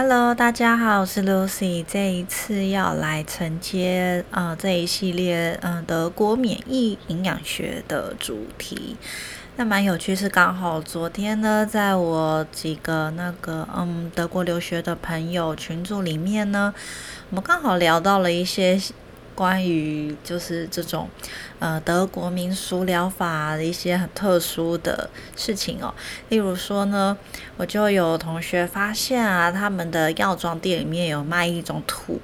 Hello，大家好，我是 Lucy。这一次要来承接呃这一系列嗯德国免疫营养学的主题。那蛮有趣，是刚好昨天呢，在我几个那个嗯德国留学的朋友群组里面呢，我们刚好聊到了一些。关于就是这种，呃，德国民俗疗法的一些很特殊的事情哦，例如说呢，我就有同学发现啊，他们的药妆店里面有卖一种土，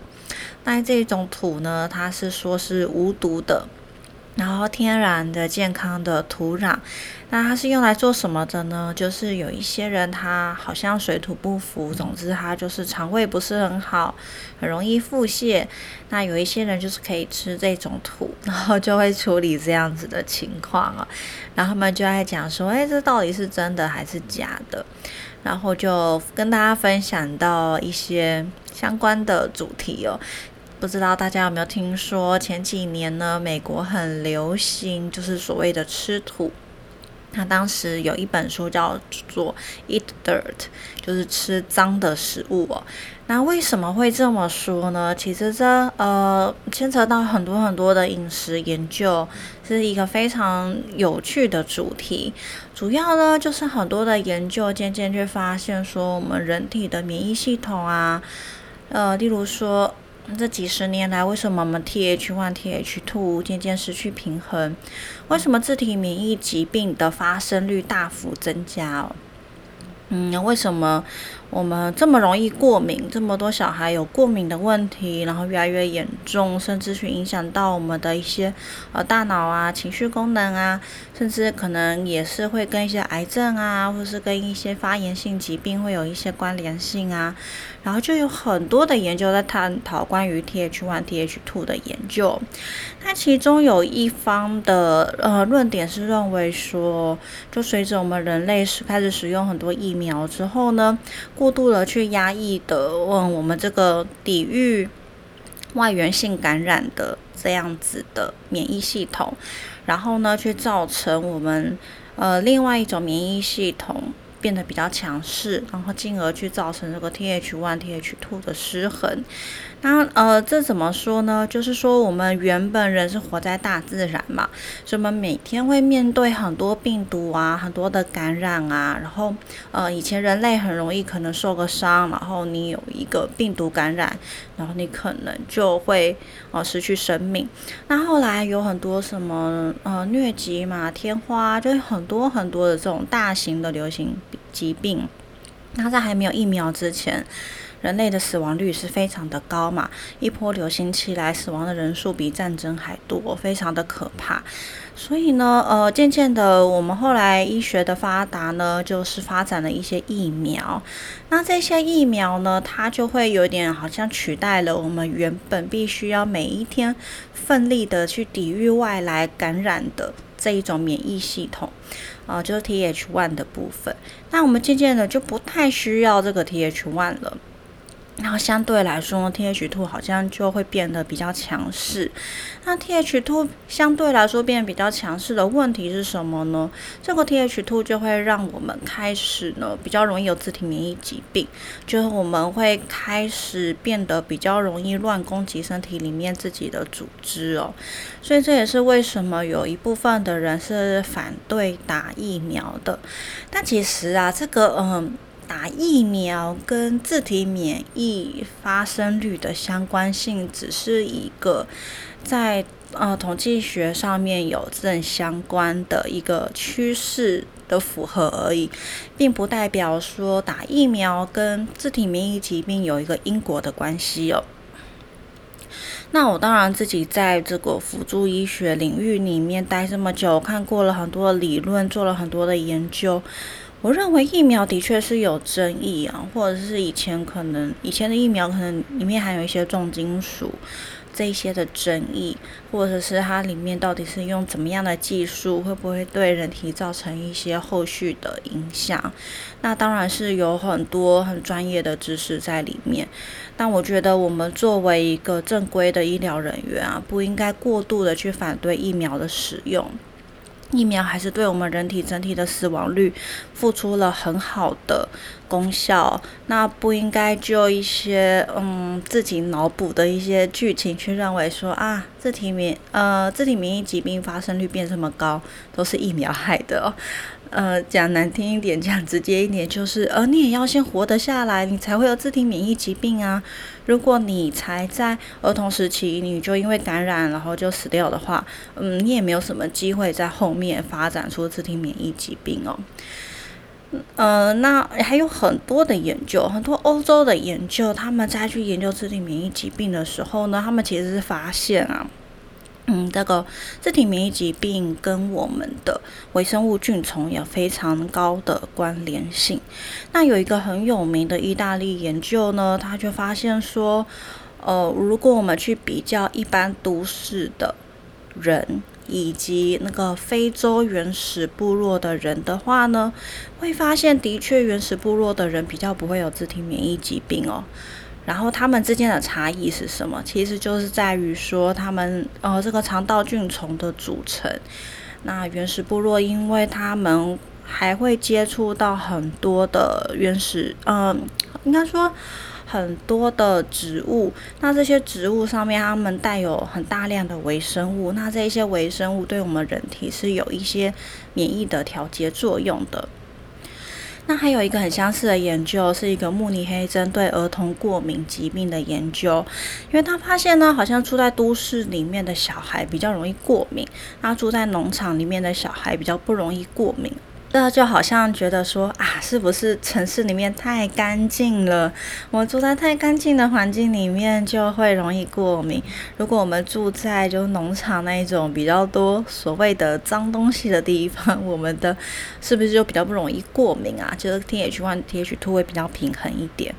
那这种土呢，它是说是无毒的。然后天然的健康的土壤，那它是用来做什么的呢？就是有一些人他好像水土不服，总之他就是肠胃不是很好，很容易腹泻。那有一些人就是可以吃这种土，然后就会处理这样子的情况啊。然后他们就在讲说，哎，这到底是真的还是假的？然后就跟大家分享到一些相关的主题哦。不知道大家有没有听说，前几年呢，美国很流行，就是所谓的吃土。那当时有一本书叫做《Eat Dirt》，就是吃脏的食物哦。那为什么会这么说呢？其实这呃牵扯到很多很多的饮食研究，是一个非常有趣的主题。主要呢，就是很多的研究渐渐就发现说，我们人体的免疫系统啊，呃，例如说。这几十年来，为什么我们 Th1、Th2 渐渐失去平衡？为什么自体免疫疾病的发生率大幅增加？哦，嗯，为什么？我们这么容易过敏，这么多小孩有过敏的问题，然后越来越严重，甚至去影响到我们的一些呃大脑啊、情绪功能啊，甚至可能也是会跟一些癌症啊，或是跟一些发炎性疾病会有一些关联性啊。然后就有很多的研究在探讨关于 Th1、Th2 的研究。那其中有一方的呃论点是认为说，就随着我们人类是开始使用很多疫苗之后呢。过度的去压抑的，嗯，我们这个抵御外源性感染的这样子的免疫系统，然后呢，去造成我们呃另外一种免疫系统。变得比较强势，然后进而去造成这个 thyth two 的失衡。那呃，这怎么说呢？就是说，我们原本人是活在大自然嘛，所以我们每天会面对很多病毒啊，很多的感染啊。然后呃，以前人类很容易可能受个伤，然后你有一个病毒感染，然后你可能就会呃失去生命。那后来有很多什么呃疟疾嘛、天花，就是很多很多的这种大型的流行。疾病，那在还没有疫苗之前，人类的死亡率是非常的高嘛，一波流行起来，死亡的人数比战争还多，非常的可怕。所以呢，呃，渐渐的，我们后来医学的发达呢，就是发展了一些疫苗。那这些疫苗呢，它就会有点好像取代了我们原本必须要每一天奋力的去抵御外来感染的这一种免疫系统。啊，就是 T H one 的部分，那我们渐渐的就不太需要这个 T H one 了。然后相对来说，T H two 好像就会变得比较强势。那 T H two 相对来说变得比较强势的问题是什么呢？这个 T H two 就会让我们开始呢比较容易有自体免疫疾病，就是我们会开始变得比较容易乱攻击身体里面自己的组织哦。所以这也是为什么有一部分的人是反对打疫苗的。但其实啊，这个嗯。打疫苗跟自体免疫发生率的相关性，只是一个在呃统计学上面有正相关的一个趋势的符合而已，并不代表说打疫苗跟自体免疫疾病有一个因果的关系哦。那我当然自己在这个辅助医学领域里面待这么久，看过了很多理论，做了很多的研究。我认为疫苗的确是有争议啊，或者是以前可能以前的疫苗可能里面含有一些重金属这一些的争议，或者是它里面到底是用怎么样的技术，会不会对人体造成一些后续的影响？那当然是有很多很专业的知识在里面，但我觉得我们作为一个正规的医疗人员啊，不应该过度的去反对疫苗的使用。疫苗还是对我们人体整体的死亡率付出了很好的功效，那不应该就一些嗯自己脑补的一些剧情去认为说啊，自体免呃自体免疫疾病发生率变这么高，都是疫苗害的哦。呃，讲难听一点，讲直接一点，就是呃，你也要先活得下来，你才会有自体免疫疾病啊。如果你才在儿童时期，你就因为感染然后就死掉的话，嗯，你也没有什么机会在后面发展出自体免疫疾病哦。呃，那还有很多的研究，很多欧洲的研究，他们在去研究自体免疫疾病的时候呢，他们其实是发现啊。嗯，这个自体免疫疾病跟我们的微生物菌虫有非常高的关联性。那有一个很有名的意大利研究呢，他就发现说，呃，如果我们去比较一般都市的人以及那个非洲原始部落的人的话呢，会发现的确原始部落的人比较不会有自体免疫疾病哦。然后他们之间的差异是什么？其实就是在于说，他们呃这个肠道菌虫的组成。那原始部落，因为他们还会接触到很多的原始，嗯，应该说很多的植物。那这些植物上面，它们带有很大量的微生物。那这些微生物对我们人体是有一些免疫的调节作用的。那还有一个很相似的研究，是一个慕尼黑针对儿童过敏疾病的研究，因为他发现呢，好像住在都市里面的小孩比较容易过敏，那住在农场里面的小孩比较不容易过敏。这就好像觉得说啊，是不是城市里面太干净了？我住在太干净的环境里面就会容易过敏。如果我们住在就农场那一种比较多所谓的脏东西的地方，我们的是不是就比较不容易过敏啊？就是 T H one T H two 会比较平衡一点。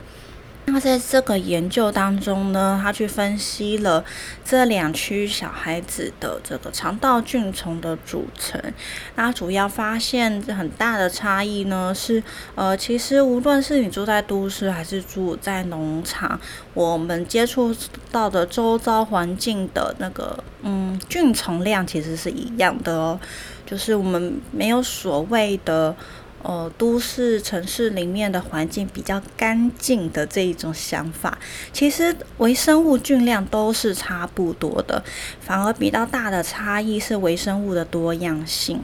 那在这个研究当中呢，他去分析了这两区小孩子的这个肠道菌虫的组成。那主要发现很大的差异呢，是呃，其实无论是你住在都市还是住在农场，我们接触到的周遭环境的那个嗯菌虫量其实是一样的哦，就是我们没有所谓的。呃，都市城市里面的环境比较干净的这一种想法，其实微生物菌量都是差不多的，反而比较大的差异是微生物的多样性。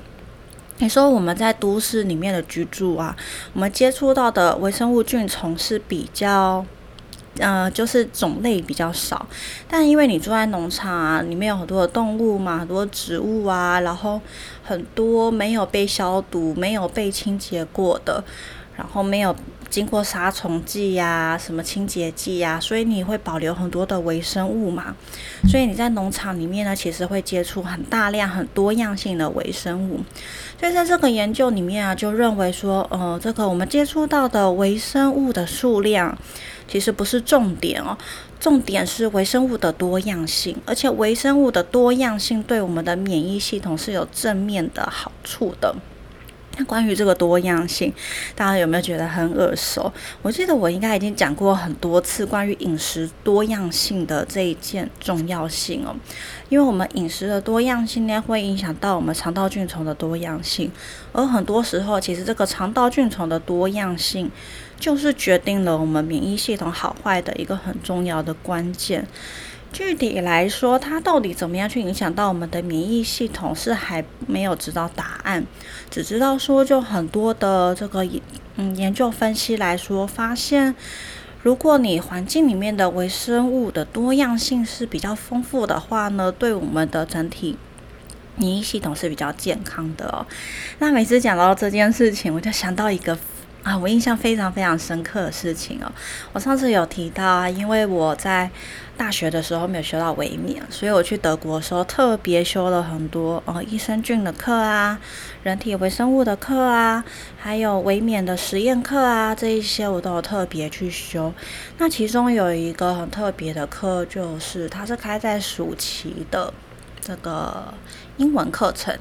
你说我们在都市里面的居住啊，我们接触到的微生物菌虫是比较。呃，就是种类比较少，但因为你住在农场啊，里面有很多的动物嘛，很多植物啊，然后很多没有被消毒、没有被清洁过的，然后没有经过杀虫剂呀、什么清洁剂呀，所以你会保留很多的微生物嘛。所以你在农场里面呢，其实会接触很大量、很多样性的微生物。所以在这个研究里面啊，就认为说，呃，这个我们接触到的微生物的数量。其实不是重点哦，重点是微生物的多样性，而且微生物的多样性对我们的免疫系统是有正面的好处的。那关于这个多样性，大家有没有觉得很耳熟？我记得我应该已经讲过很多次关于饮食多样性的这一件重要性哦，因为我们饮食的多样性呢，会影响到我们肠道菌虫的多样性，而很多时候，其实这个肠道菌虫的多样性。就是决定了我们免疫系统好坏的一个很重要的关键。具体来说，它到底怎么样去影响到我们的免疫系统，是还没有知道答案。只知道说，就很多的这个嗯研究分析来说，发现如果你环境里面的微生物的多样性是比较丰富的话呢，对我们的整体免疫系统是比较健康的哦。那每次讲到这件事情，我就想到一个。啊，我印象非常非常深刻的事情哦。我上次有提到啊，因为我在大学的时候没有学到维免，所以我去德国的时候特别修了很多呃益生菌的课啊，人体微生物的课啊，还有维免的实验课啊，这一些我都有特别去修。那其中有一个很特别的课，就是它是开在暑期的这个英文课程。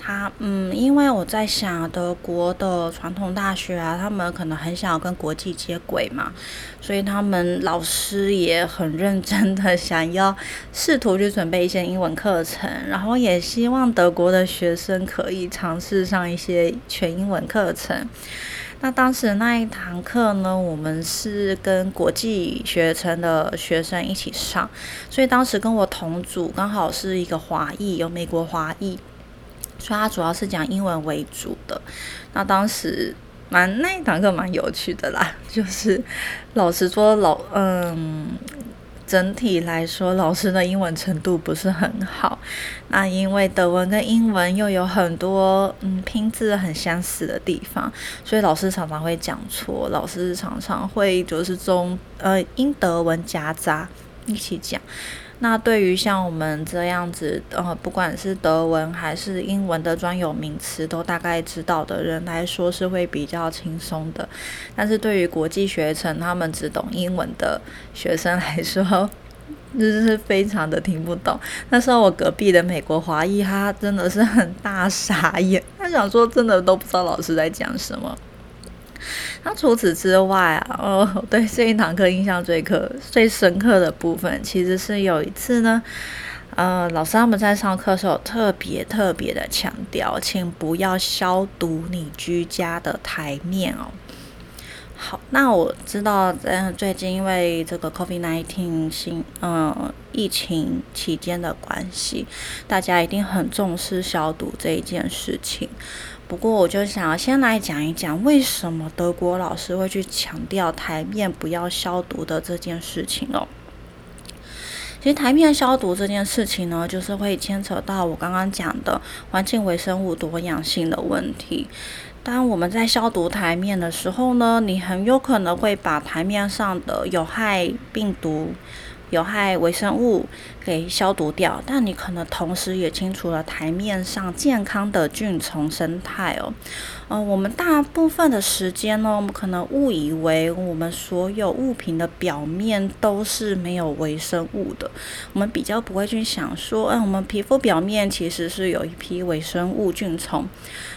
他嗯，因为我在想德国的传统大学啊，他们可能很想要跟国际接轨嘛，所以他们老师也很认真的想要试图去准备一些英文课程，然后也希望德国的学生可以尝试上一些全英文课程。那当时那一堂课呢，我们是跟国际学程的学生一起上，所以当时跟我同组刚好是一个华裔，有美国华裔，所以他主要是讲英文为主的。那当时蛮那一堂课蛮有趣的啦，就是老实说老嗯。整体来说，老师的英文程度不是很好。那因为德文跟英文又有很多嗯拼字很相似的地方，所以老师常常会讲错。老师常常会就是中呃英德文夹杂一起讲。那对于像我们这样子，呃，不管是德文还是英文的专有名词都大概知道的人来说，是会比较轻松的。但是对于国际学程，他们只懂英文的学生来说，就是非常的听不懂。那时候我隔壁的美国华裔，他真的是很大傻眼，他想说真的都不知道老师在讲什么。那除此之外啊，哦，对这一堂课印象最刻、最深刻的部分，其实是有一次呢，呃，老师他们在上课的时候特别特别的强调，请不要消毒你居家的台面哦。好，那我知道，嗯，最近因为这个 COVID-19 新，嗯，疫情期间的关系，大家一定很重视消毒这一件事情。不过，我就想要先来讲一讲，为什么德国老师会去强调台面不要消毒的这件事情哦。其实，台面消毒这件事情呢，就是会牵扯到我刚刚讲的环境微生物多样性的问题。当我们在消毒台面的时候呢，你很有可能会把台面上的有害病毒。有害微生物给消毒掉，但你可能同时也清除了台面上健康的菌虫生态哦。呃，我们大部分的时间呢，我们可能误以为我们所有物品的表面都是没有微生物的，我们比较不会去想说，嗯，我们皮肤表面其实是有一批微生物菌虫。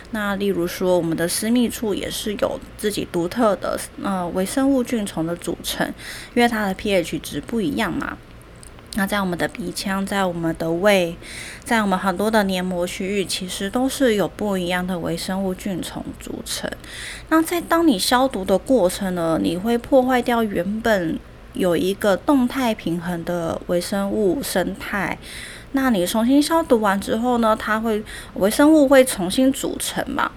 那例如说，我们的私密处也是有自己独特的呃微生物菌虫的组成，因为它的 pH 值不一样嘛。那在我们的鼻腔，在我们的胃，在我们很多的黏膜区域，其实都是有不一样的微生物菌虫组成。那在当你消毒的过程呢，你会破坏掉原本有一个动态平衡的微生物生态。那你重新消毒完之后呢？它会微生物会重新组成嘛？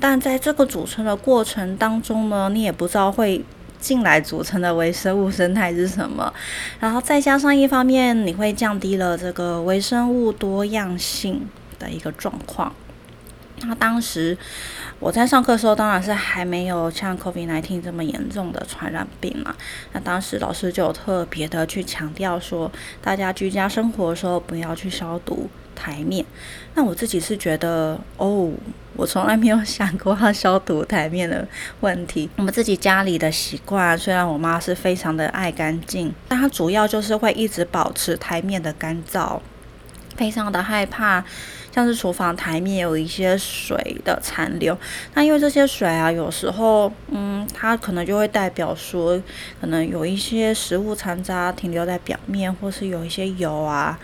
但在这个组成的过程当中呢，你也不知道会进来组成的微生物生态是什么。然后再加上一方面，你会降低了这个微生物多样性的一个状况。那当时我在上课的时候，当然是还没有像 COVID-19 这么严重的传染病嘛。那当时老师就特别的去强调说，大家居家生活的时候不要去消毒台面。那我自己是觉得，哦，我从来没有想过要消毒台面的问题。我们自己家里的习惯，虽然我妈是非常的爱干净，但她主要就是会一直保持台面的干燥，非常的害怕。像是厨房台面有一些水的残留，那因为这些水啊，有时候，嗯，它可能就会代表说，可能有一些食物残渣停留在表面，或是有一些油啊。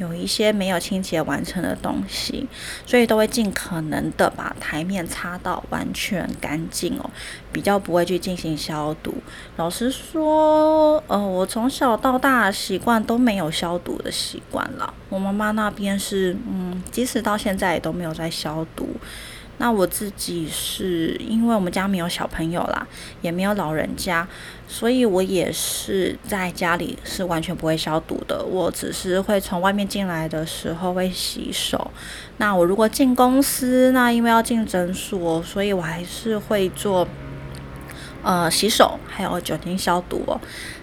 有一些没有清洁完成的东西，所以都会尽可能的把台面擦到完全干净哦，比较不会去进行消毒。老实说，呃，我从小到大习惯都没有消毒的习惯了。我妈妈那边是，嗯，即使到现在也都没有在消毒。那我自己是因为我们家没有小朋友啦，也没有老人家，所以我也是在家里是完全不会消毒的。我只是会从外面进来的时候会洗手。那我如果进公司，那因为要进诊所，所以我还是会做呃洗手，还有酒精消毒。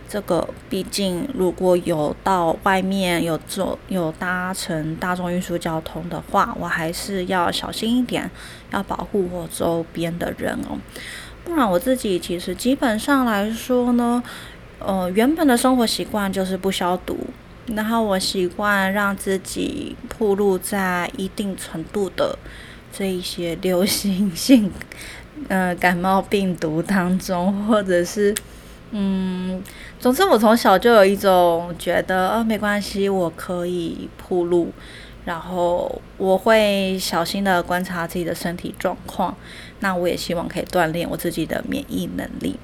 这个毕竟，如果有到外面有坐有搭乘大众运输交通的话，我还是要小心一点，要保护我周边的人哦。不然我自己其实基本上来说呢，呃，原本的生活习惯就是不消毒，然后我习惯让自己暴露在一定程度的这一些流行性呃感冒病毒当中，或者是嗯，总之我从小就有一种觉得，呃，没关系，我可以铺路，然后我会小心的观察自己的身体状况，那我也希望可以锻炼我自己的免疫能力。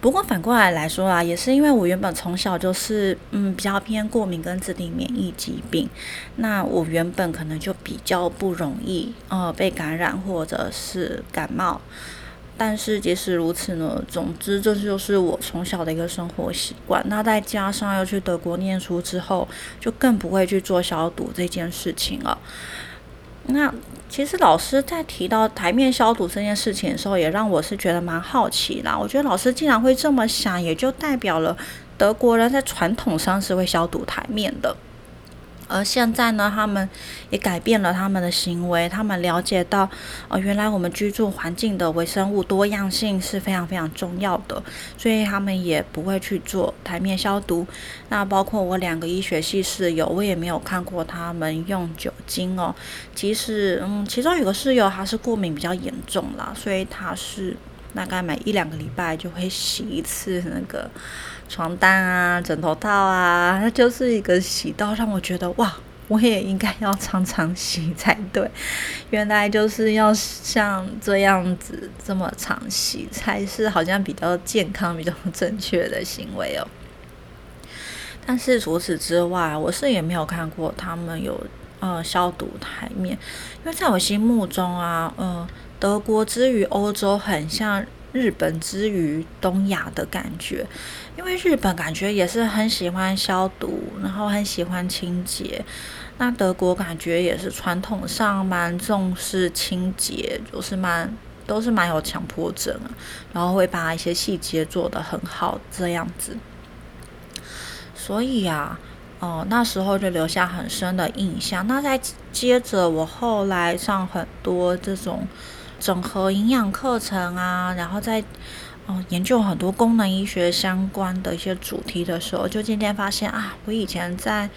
不过反过来来说啊，也是因为我原本从小就是嗯比较偏过敏跟自体免疫疾病，那我原本可能就比较不容易呃被感染或者是感冒。但是即使如此呢，总之这就是我从小的一个生活习惯。那再加上要去德国念书之后，就更不会去做消毒这件事情了。那其实老师在提到台面消毒这件事情的时候，也让我是觉得蛮好奇啦。我觉得老师竟然会这么想，也就代表了德国人在传统上是会消毒台面的。而现在呢，他们也改变了他们的行为，他们了解到，哦，原来我们居住环境的微生物多样性是非常非常重要的，所以他们也不会去做台面消毒。那包括我两个医学系室友，我也没有看过他们用酒精哦。即使嗯，其中有个室友他是过敏比较严重啦，所以他是大概每一两个礼拜就会洗一次那个。床单啊，枕头套啊，它就是一个洗到让我觉得哇，我也应该要常常洗才对。原来就是要像这样子这么常洗，才是好像比较健康、比较正确的行为哦。但是除此之外，我是也没有看过他们有呃消毒台面，因为在我心目中啊，呃，德国之于欧洲很像。日本之于东亚的感觉，因为日本感觉也是很喜欢消毒，然后很喜欢清洁。那德国感觉也是传统上蛮重视清洁，就是蛮都是蛮有强迫症，然后会把一些细节做得很好这样子。所以呀，哦，那时候就留下很深的印象。那再接着，我后来上很多这种。整合营养课程啊，然后再研究很多功能医学相关的一些主题的时候，就渐渐发现啊，我以前在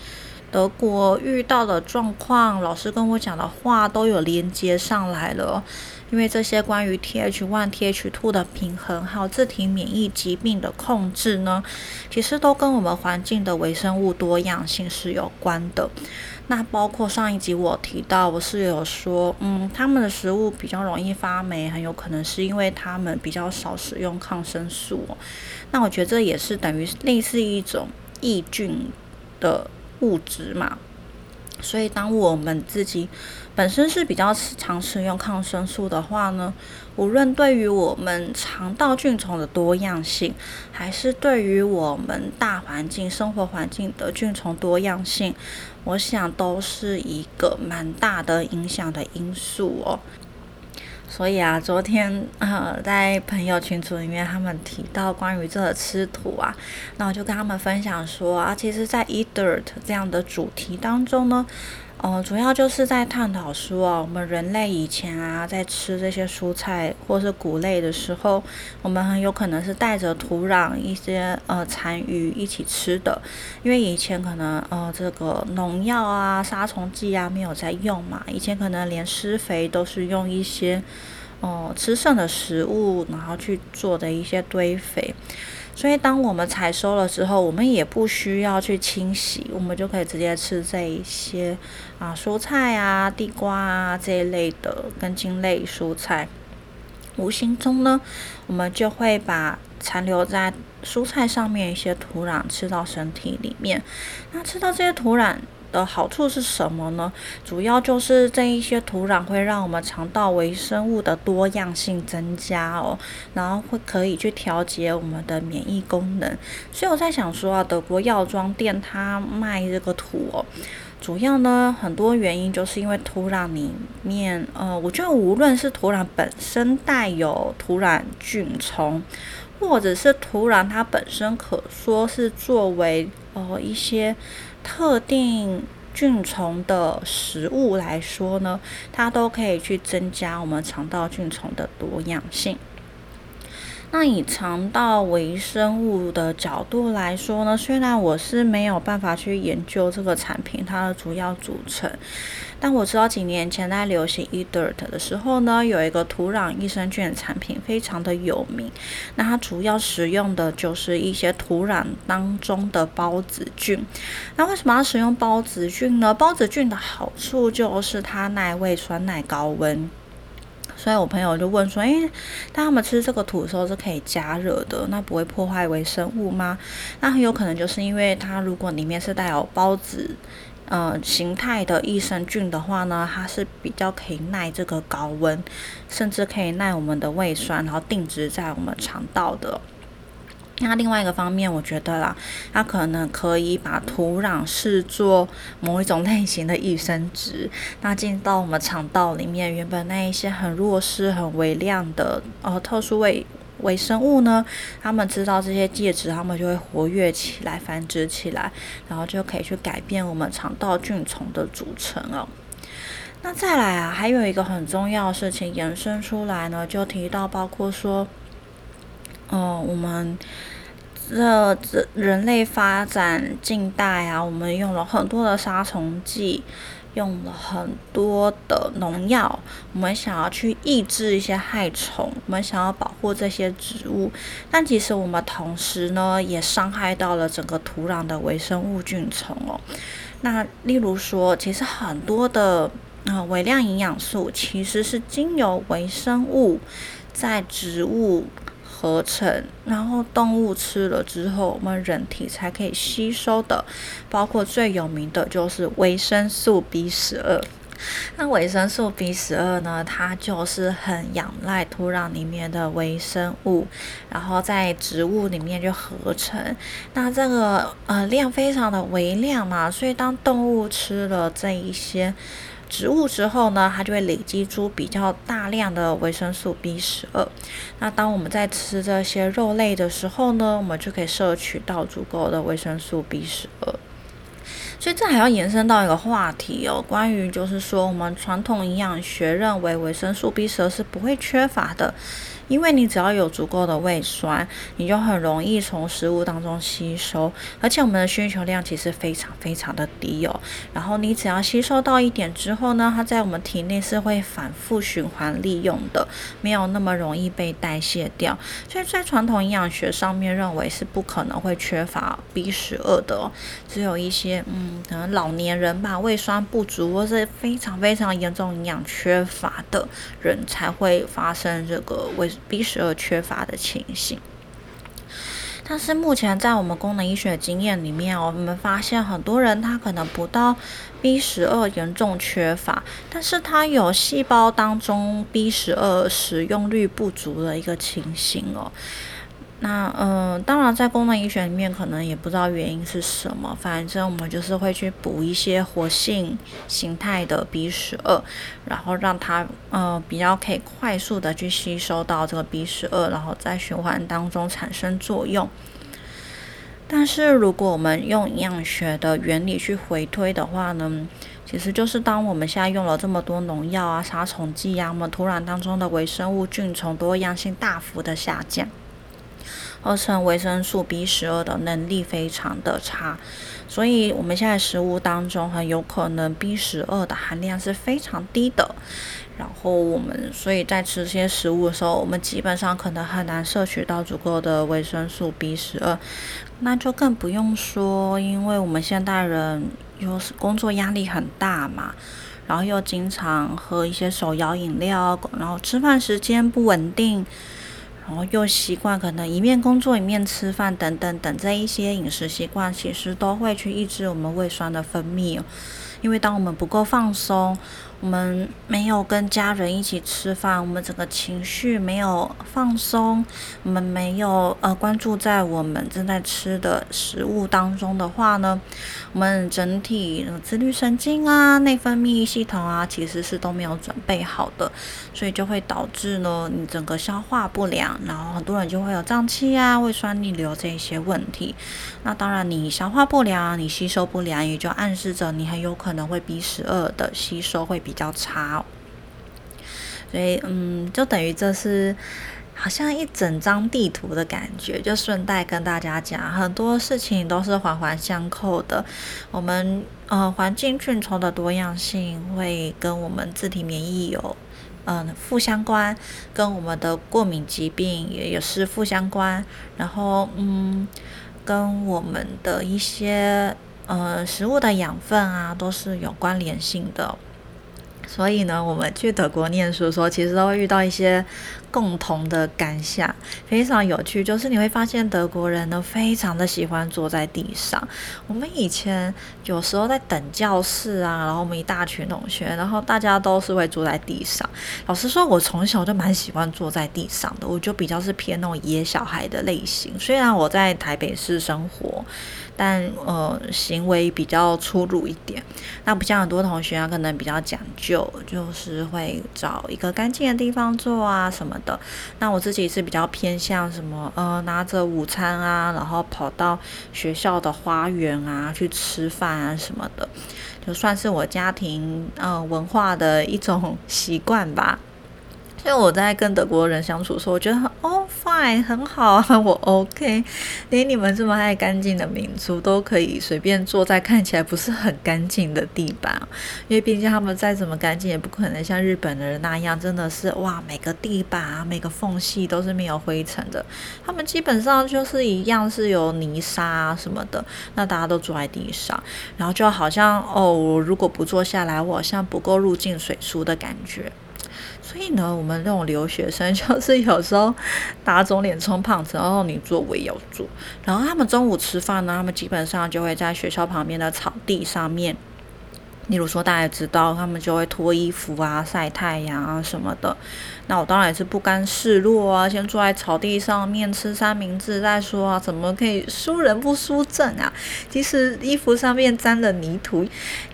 德国遇到的状况，老师跟我讲的话都有连接上来了。因为这些关于 TH1、TH2 的平衡，还有自体免疫疾病的控制呢，其实都跟我们环境的微生物多样性是有关的。那包括上一集我提到，我是有说，嗯，他们的食物比较容易发霉，很有可能是因为他们比较少使用抗生素。那我觉得这也是等于类似一种抑菌的物质嘛。所以，当我们自己本身是比较常使用抗生素的话呢，无论对于我们肠道菌虫的多样性，还是对于我们大环境生活环境的菌虫多样性，我想都是一个蛮大的影响的因素哦。所以啊，昨天啊，在朋友群组里面，他们提到关于这个吃土啊，那我就跟他们分享说啊，其实，在 eat dirt 这样的主题当中呢。呃，主要就是在探讨说，我们人类以前啊，在吃这些蔬菜或是谷类的时候，我们很有可能是带着土壤一些呃残余一起吃的，因为以前可能呃这个农药啊、杀虫剂啊没有在用嘛，以前可能连施肥都是用一些哦吃剩的食物，然后去做的一些堆肥。所以，当我们采收了之后，我们也不需要去清洗，我们就可以直接吃这一些啊蔬菜啊、地瓜啊这一类的根茎类蔬菜。无形中呢，我们就会把残留在蔬菜上面一些土壤吃到身体里面。那吃到这些土壤。的好处是什么呢？主要就是这一些土壤会让我们肠道微生物的多样性增加哦，然后会可以去调节我们的免疫功能。所以我在想说啊，德国药妆店它卖这个土哦，主要呢很多原因就是因为土壤里面，呃，我觉得无论是土壤本身带有土壤菌虫，或者是土壤它本身可说是作为哦一些。特定菌虫的食物来说呢，它都可以去增加我们肠道菌虫的多样性。那以肠道微生物的角度来说呢，虽然我是没有办法去研究这个产品它的主要组成，但我知道几年前在流行 eDirt 的时候呢，有一个土壤益生菌产品非常的有名。那它主要使用的就是一些土壤当中的孢子菌。那为什么要使用孢子菌呢？孢子菌的好处就是它耐胃酸、耐高温。所以我朋友就问说：“诶，但他们吃这个土的时候是可以加热的，那不会破坏微生物吗？”那很有可能就是因为它如果里面是带有孢子呃形态的益生菌的话呢，它是比较可以耐这个高温，甚至可以耐我们的胃酸，然后定植在我们肠道的。那另外一个方面，我觉得啦，它可能可以把土壤视作某一种类型的益生植，那进到我们肠道里面，原本那一些很弱势、很微量的呃特殊微微生物呢，他们知道这些介质，他们就会活跃起来、繁殖起来，然后就可以去改变我们肠道菌丛的组成哦。那再来啊，还有一个很重要的事情延伸出来呢，就提到包括说。哦，我们这这人类发展近代啊，我们用了很多的杀虫剂，用了很多的农药，我们想要去抑制一些害虫，我们想要保护这些植物，但其实我们同时呢，也伤害到了整个土壤的微生物菌丛哦。那例如说，其实很多的呃微量营养素，其实是经由微生物在植物。合成，然后动物吃了之后，我们人体才可以吸收的，包括最有名的就是维生素 B 十二。那维生素 B 十二呢，它就是很仰赖土壤里面的微生物，然后在植物里面就合成。那这个呃量非常的微量嘛，所以当动物吃了这一些。植物之后呢，它就会累积出比较大量的维生素 B 十二。那当我们在吃这些肉类的时候呢，我们就可以摄取到足够的维生素 B 十二。所以这还要延伸到一个话题哦，关于就是说我们传统营养学认为维生素 B 十二是不会缺乏的。因为你只要有足够的胃酸，你就很容易从食物当中吸收，而且我们的需求量其实非常非常的低哦。然后你只要吸收到一点之后呢，它在我们体内是会反复循环利用的，没有那么容易被代谢掉。所以在传统营养学上面认为是不可能会缺乏 B 十二的哦，只有一些嗯可能老年人吧，胃酸不足或是非常非常严重营养缺乏的人才会发生这个胃。B 十二缺乏的情形，但是目前在我们功能医学经验里面，我们发现很多人他可能不到 B 十二严重缺乏，但是他有细胞当中 B 十二使用率不足的一个情形哦。那嗯，当然在功能医学里面可能也不知道原因是什么，反正我们就是会去补一些活性形态的 B 十二，然后让它呃比较可以快速的去吸收到这个 B 十二，然后在循环当中产生作用。但是如果我们用营养学的原理去回推的话呢，其实就是当我们现在用了这么多农药啊、杀虫剂啊，我们土壤当中的微生物菌虫多样性大幅的下降。合成维生素 B 十二的能力非常的差，所以我们现在食物当中很有可能 B 十二的含量是非常低的。然后我们所以在吃这些食物的时候，我们基本上可能很难摄取到足够的维生素 B 十二。那就更不用说，因为我们现代人又是工作压力很大嘛，然后又经常喝一些手摇饮料，然后吃饭时间不稳定。然后又习惯可能一面工作一面吃饭等等等这一些饮食习惯，其实都会去抑制我们胃酸的分泌。因为当我们不够放松。我们没有跟家人一起吃饭，我们整个情绪没有放松，我们没有呃关注在我们正在吃的食物当中的话呢，我们整体自律神经啊、内分泌系统啊，其实是都没有准备好的，所以就会导致呢你整个消化不良，然后很多人就会有胀气啊、胃酸逆流这一些问题。那当然你消化不良，你吸收不良，也就暗示着你很有可能会 B 十二的吸收会比。比较差，所以嗯，就等于这是好像一整张地图的感觉。就顺带跟大家讲，很多事情都是环环相扣的。我们呃环境菌虫的多样性会跟我们自体免疫有嗯负相关，跟我们的过敏疾病也也是负相关。然后嗯，跟我们的一些呃食物的养分啊都是有关联性的。所以呢，我们去德国念书的时候，其实都会遇到一些共同的感想，非常有趣。就是你会发现德国人呢，非常的喜欢坐在地上。我们以前有时候在等教室啊，然后我们一大群同学，然后大家都是会坐在地上。老实说，我从小就蛮喜欢坐在地上的，我就比较是偏那种野小孩的类型。虽然我在台北市生活。但呃，行为比较粗鲁一点，那不像很多同学啊，可能比较讲究，就是会找一个干净的地方坐啊什么的。那我自己是比较偏向什么呃，拿着午餐啊，然后跑到学校的花园啊去吃饭啊什么的，就算是我家庭呃文化的一种习惯吧。因为我在跟德国人相处的时候，我觉得哦，fine，很好啊，我 OK。连你们这么爱干净的民族，都可以随便坐在看起来不是很干净的地板。因为毕竟他们再怎么干净，也不可能像日本的人那样，真的是哇，每个地板啊，每个缝隙都是没有灰尘的。他们基本上就是一样是有泥沙什么的，那大家都坐在地上，然后就好像哦，如果不坐下来，我好像不够入境水书的感觉。所以呢，我们那种留学生就是有时候打肿脸充胖子，然后你做我也要做。然后他们中午吃饭呢，他们基本上就会在学校旁边的草地上面。例如说，大家知道他们就会脱衣服啊、晒太阳啊什么的。那我当然是不甘示弱啊，先坐在草地上面吃三明治再说啊，怎么可以输人不输阵啊？即使衣服上面沾了泥土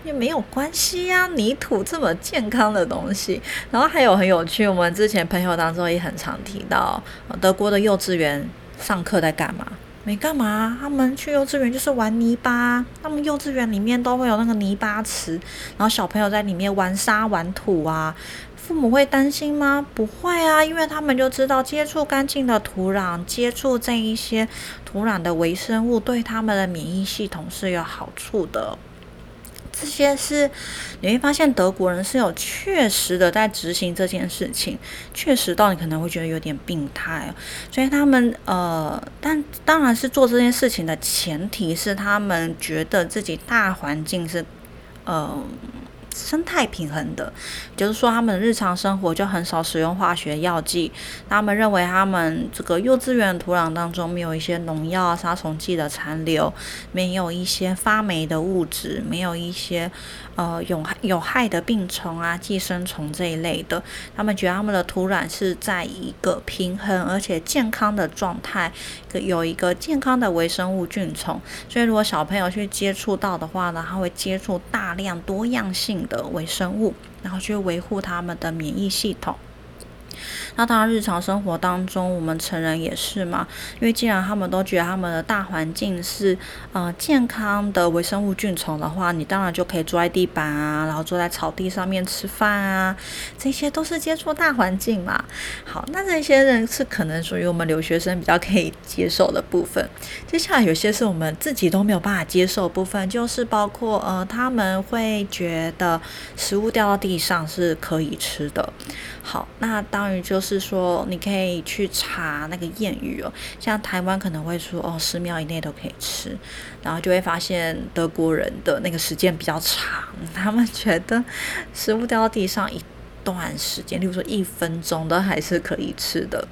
也没有关系呀，泥土这么健康的东西。然后还有很有趣，我们之前朋友当中也很常提到，德国的幼稚园上课在干嘛？没干嘛，他们去幼稚园就是玩泥巴。他们幼稚园里面都会有那个泥巴池，然后小朋友在里面玩沙玩土啊。父母会担心吗？不会啊，因为他们就知道接触干净的土壤，接触这一些土壤的微生物，对他们的免疫系统是有好处的。这些是你会发现德国人是有确实的在执行这件事情，确实到你可能会觉得有点病态，所以他们呃，但当然是做这件事情的前提是他们觉得自己大环境是呃。生态平衡的，就是说他们日常生活就很少使用化学药剂。他们认为他们这个幼稚园土壤当中没有一些农药、杀虫剂的残留，没有一些发霉的物质，没有一些呃有有害的病虫啊、寄生虫这一类的。他们觉得他们的土壤是在一个平衡而且健康的状态，有一个健康的微生物菌虫。所以如果小朋友去接触到的话呢，他会接触大量多样性。的微生物，然后去维护他们的免疫系统。那当然，日常生活当中，我们成人也是嘛。因为既然他们都觉得他们的大环境是呃健康的微生物菌虫的话，你当然就可以坐在地板啊，然后坐在草地上面吃饭啊，这些都是接触大环境嘛。好，那这些人是可能属于我们留学生比较可以接受的部分。接下来有些是我们自己都没有办法接受部分，就是包括呃他们会觉得食物掉到地上是可以吃的。好，那当就是说，你可以去查那个谚语哦。像台湾可能会说哦，十秒以内都可以吃，然后就会发现德国人的那个时间比较长，他们觉得食物掉到地上一段时间，例如说一分钟，都还是可以吃的。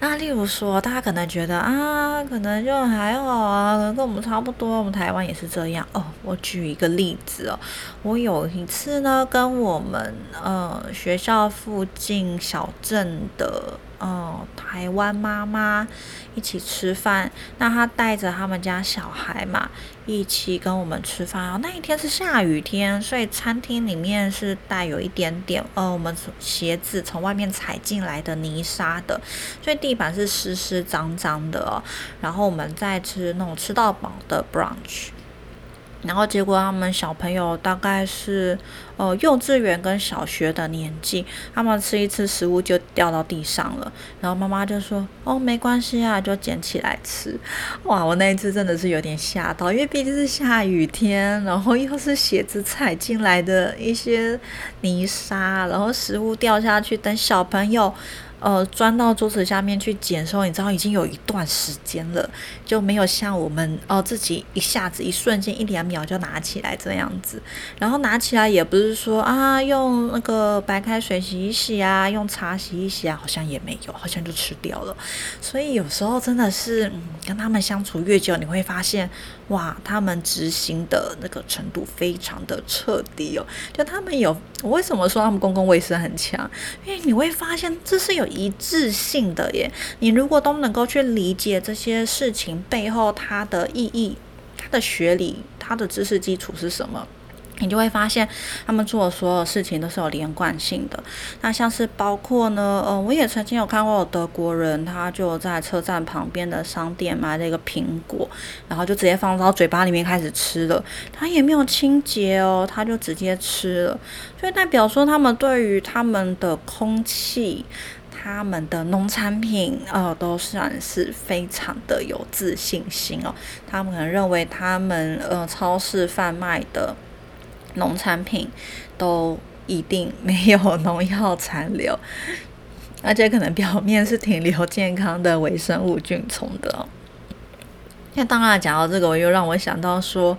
那例如说，大家可能觉得啊，可能就还好啊，可能跟我们差不多，我们台湾也是这样哦。我举一个例子哦，我有一次呢，跟我们呃学校附近小镇的。哦，台湾妈妈一起吃饭，那她带着他们家小孩嘛，一起跟我们吃饭。那一天是下雨天，所以餐厅里面是带有一点点呃，我们鞋子从外面踩进来的泥沙的，所以地板是湿湿脏脏的。然后我们在吃那种吃到饱的 brunch。然后结果他们小朋友大概是呃幼稚园跟小学的年纪，他们吃一次食物就掉到地上了，然后妈妈就说：“哦，没关系啊，就捡起来吃。”哇，我那一次真的是有点吓到，因为毕竟是下雨天，然后又是鞋子踩进来的一些泥沙，然后食物掉下去，等小朋友。呃，钻到桌子下面去捡的时候，你知道已经有一段时间了，就没有像我们哦自己一下子一瞬间一两秒就拿起来这样子。然后拿起来也不是说啊用那个白开水洗一洗啊，用茶洗一洗啊，好像也没有，好像就吃掉了。所以有时候真的是嗯，跟他们相处越久，你会发现哇，他们执行的那个程度非常的彻底哦。就他们有，我为什么说他们公共卫生很强？因为你会发现这是有。一致性的耶，你如果都能够去理解这些事情背后它的意义、它的学理、它的知识基础是什么。你就会发现，他们做的所有事情都是有连贯性的。那像是包括呢，呃，我也曾经有看过德国人，他就在车站旁边的商店买了一个苹果，然后就直接放到嘴巴里面开始吃了。他也没有清洁哦，他就直接吃了。所以代表说，他们对于他们的空气、他们的农产品，呃，都算是非常的有自信心哦。他们可能认为他们呃超市贩卖的。农产品都一定没有农药残留，而且可能表面是停留健康的微生物菌虫的。那当然讲到这个，我又让我想到说，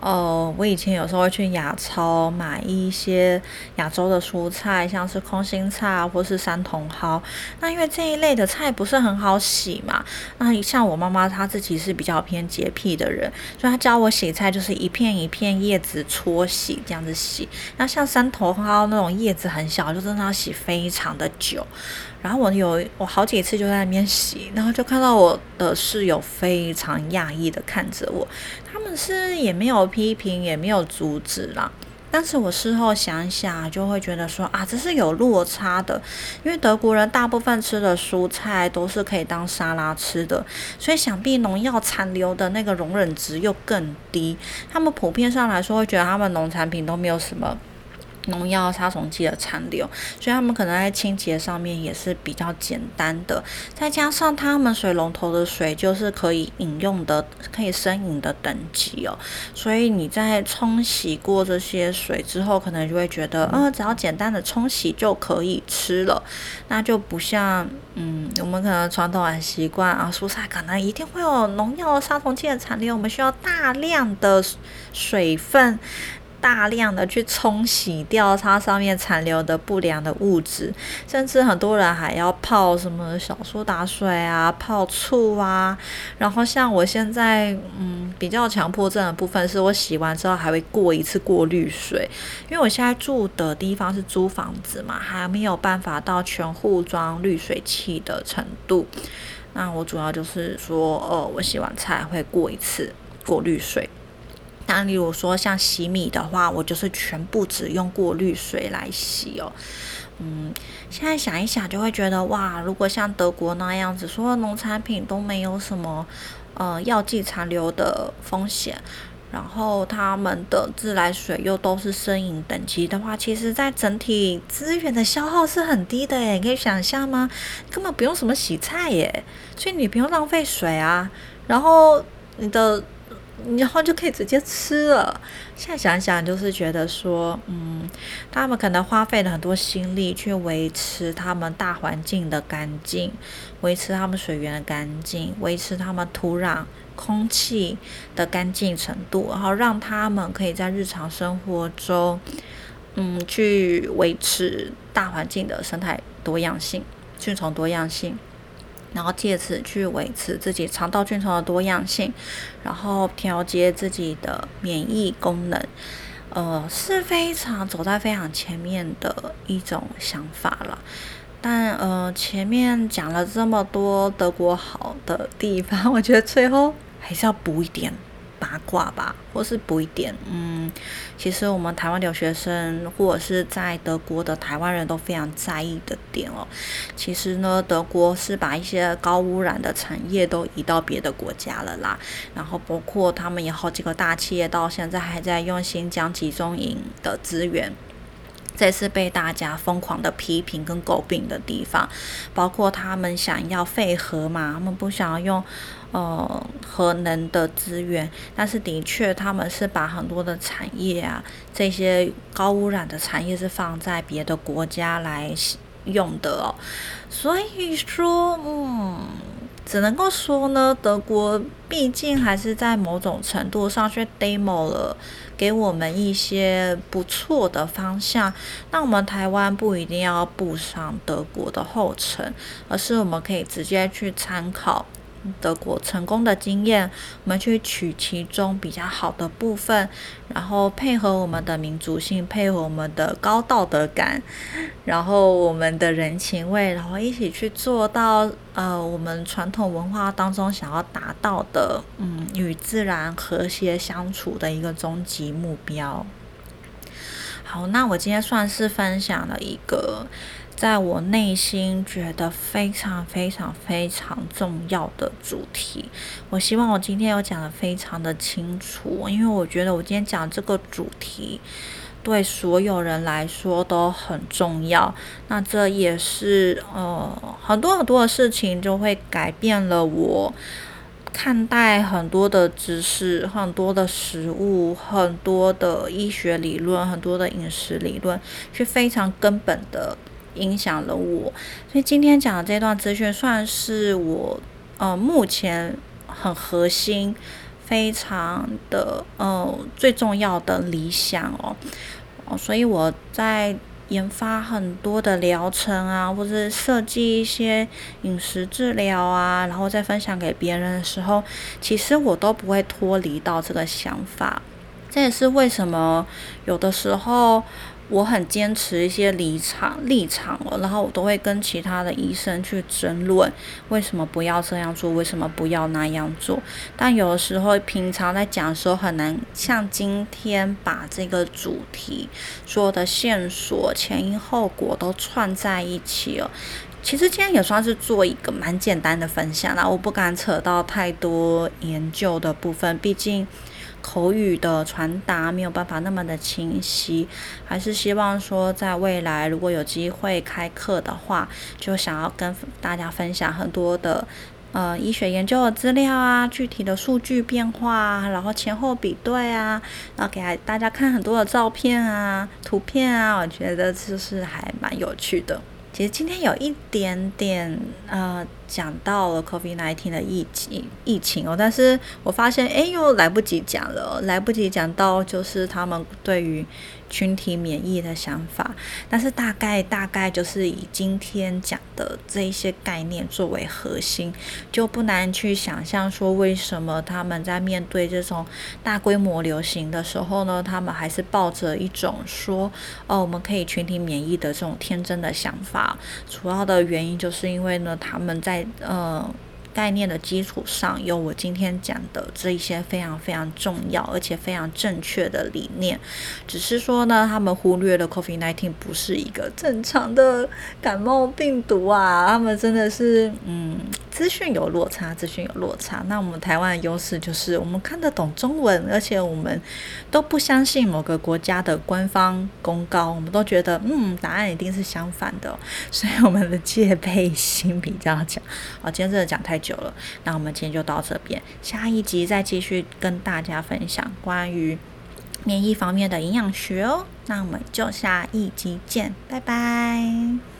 哦，我以前有时候会去亚超买一些亚洲的蔬菜，像是空心菜啊或是山茼蒿。那因为这一类的菜不是很好洗嘛，那像我妈妈她自己是比较偏洁癖的人，所以她教我洗菜就是一片一片叶子搓洗这样子洗。那像山茼蒿那种叶子很小，就真的要洗非常的久。然后我有我好几次就在那边洗，然后就看到我的室友非常讶异的看着我，他们是也没有批评，也没有阻止啦。但是我事后想想，就会觉得说啊，这是有落差的，因为德国人大部分吃的蔬菜都是可以当沙拉吃的，所以想必农药残留的那个容忍值又更低。他们普遍上来说会觉得他们农产品都没有什么。农药、杀虫剂的残留，所以他们可能在清洁上面也是比较简单的。再加上他们水龙头的水就是可以饮用的、可以生饮的等级哦，所以你在冲洗过这些水之后，可能就会觉得，呃，只要简单的冲洗就可以吃了。那就不像，嗯，我们可能传统很习惯啊，蔬菜可能一定会有农药、杀虫剂的残留，我们需要大量的水分。大量的去冲洗掉它上面残留的不良的物质，甚至很多人还要泡什么小苏打水啊，泡醋啊。然后像我现在，嗯，比较强迫症的部分是我洗完之后还会过一次过滤水，因为我现在住的地方是租房子嘛，还没有办法到全户装滤水器的程度。那我主要就是说，呃，我洗完菜会过一次过滤水。那例如说像洗米的话，我就是全部只用过滤水来洗哦。嗯，现在想一想就会觉得哇，如果像德国那样子，所有农产品都没有什么呃药剂残留的风险，然后他们的自来水又都是生饮等级的话，其实在整体资源的消耗是很低的诶，你可以想象吗？根本不用什么洗菜耶，所以你不用浪费水啊，然后你的。然后就可以直接吃了。现在想想，就是觉得说，嗯，他们可能花费了很多心力去维持他们大环境的干净，维持他们水源的干净，维持他们土壤、空气的干净程度，然后让他们可以在日常生活中，嗯，去维持大环境的生态多样性、菌虫多样性。然后借此去维持自己肠道菌虫的多样性，然后调节自己的免疫功能，呃，是非常走在非常前面的一种想法了。但呃，前面讲了这么多德国好的地方，我觉得最后还是要补一点八卦吧，或是补一点。嗯，其实我们台湾留学生或者是在德国的台湾人都非常在意的点哦。其实呢，德国是把一些高污染的产业都移到别的国家了啦。然后包括他们有好几个大企业到现在还在用新疆集中营的资源。这是被大家疯狂的批评跟诟病的地方，包括他们想要废核嘛，他们不想要用呃核能的资源，但是的确他们是把很多的产业啊，这些高污染的产业是放在别的国家来用的哦，所以说嗯。只能够说呢，德国毕竟还是在某种程度上去 demo 了，给我们一些不错的方向。那我们台湾不一定要步上德国的后尘，而是我们可以直接去参考。德国成功的经验，我们去取其中比较好的部分，然后配合我们的民族性，配合我们的高道德感，然后我们的人情味，然后一起去做到呃我们传统文化当中想要达到的，嗯，与自然和谐相处的一个终极目标。好，那我今天算是分享了一个。在我内心觉得非常非常非常重要的主题，我希望我今天有讲的非常的清楚，因为我觉得我今天讲这个主题对所有人来说都很重要。那这也是呃很多很多的事情就会改变了我看待很多的知识、很多的食物、很多的医学理论、很多的饮食理论，是非常根本的。影响了我，所以今天讲的这段资讯算是我呃目前很核心、非常的呃最重要的理想哦哦，所以我在研发很多的疗程啊，或者设计一些饮食治疗啊，然后再分享给别人的时候，其实我都不会脱离到这个想法。这也是为什么有的时候。我很坚持一些立场立场了，然后我都会跟其他的医生去争论，为什么不要这样做，为什么不要那样做。但有的时候，平常在讲的时候，很难像今天把这个主题所有的线索、前因后果都串在一起了。其实今天也算是做一个蛮简单的分享啦，我不敢扯到太多研究的部分，毕竟。口语的传达没有办法那么的清晰，还是希望说在未来如果有机会开课的话，就想要跟大家分享很多的呃医学研究的资料啊，具体的数据变化，啊然后前后比对啊，然后给大家看很多的照片啊、图片啊，我觉得就是还蛮有趣的。其实今天有一点点呃。讲到了 COVID-19 的疫情疫情哦，但是我发现哎又来不及讲了，来不及讲到就是他们对于群体免疫的想法，但是大概大概就是以今天讲的这一些概念作为核心，就不难去想象说为什么他们在面对这种大规模流行的时候呢，他们还是抱着一种说哦我们可以群体免疫的这种天真的想法，主要的原因就是因为呢他们在呃，概念的基础上，有我今天讲的这一些非常非常重要而且非常正确的理念。只是说呢，他们忽略了 COVID-19 不是一个正常的感冒病毒啊，他们真的是嗯。资讯有落差，资讯有落差。那我们台湾的优势就是我们看得懂中文，而且我们都不相信某个国家的官方公告，我们都觉得嗯，答案一定是相反的，所以我们的戒备心比较强。好，今天真的讲太久久了，那我们今天就到这边，下一集再继续跟大家分享关于免疫方面的营养学哦。那我们就下一集见，拜拜。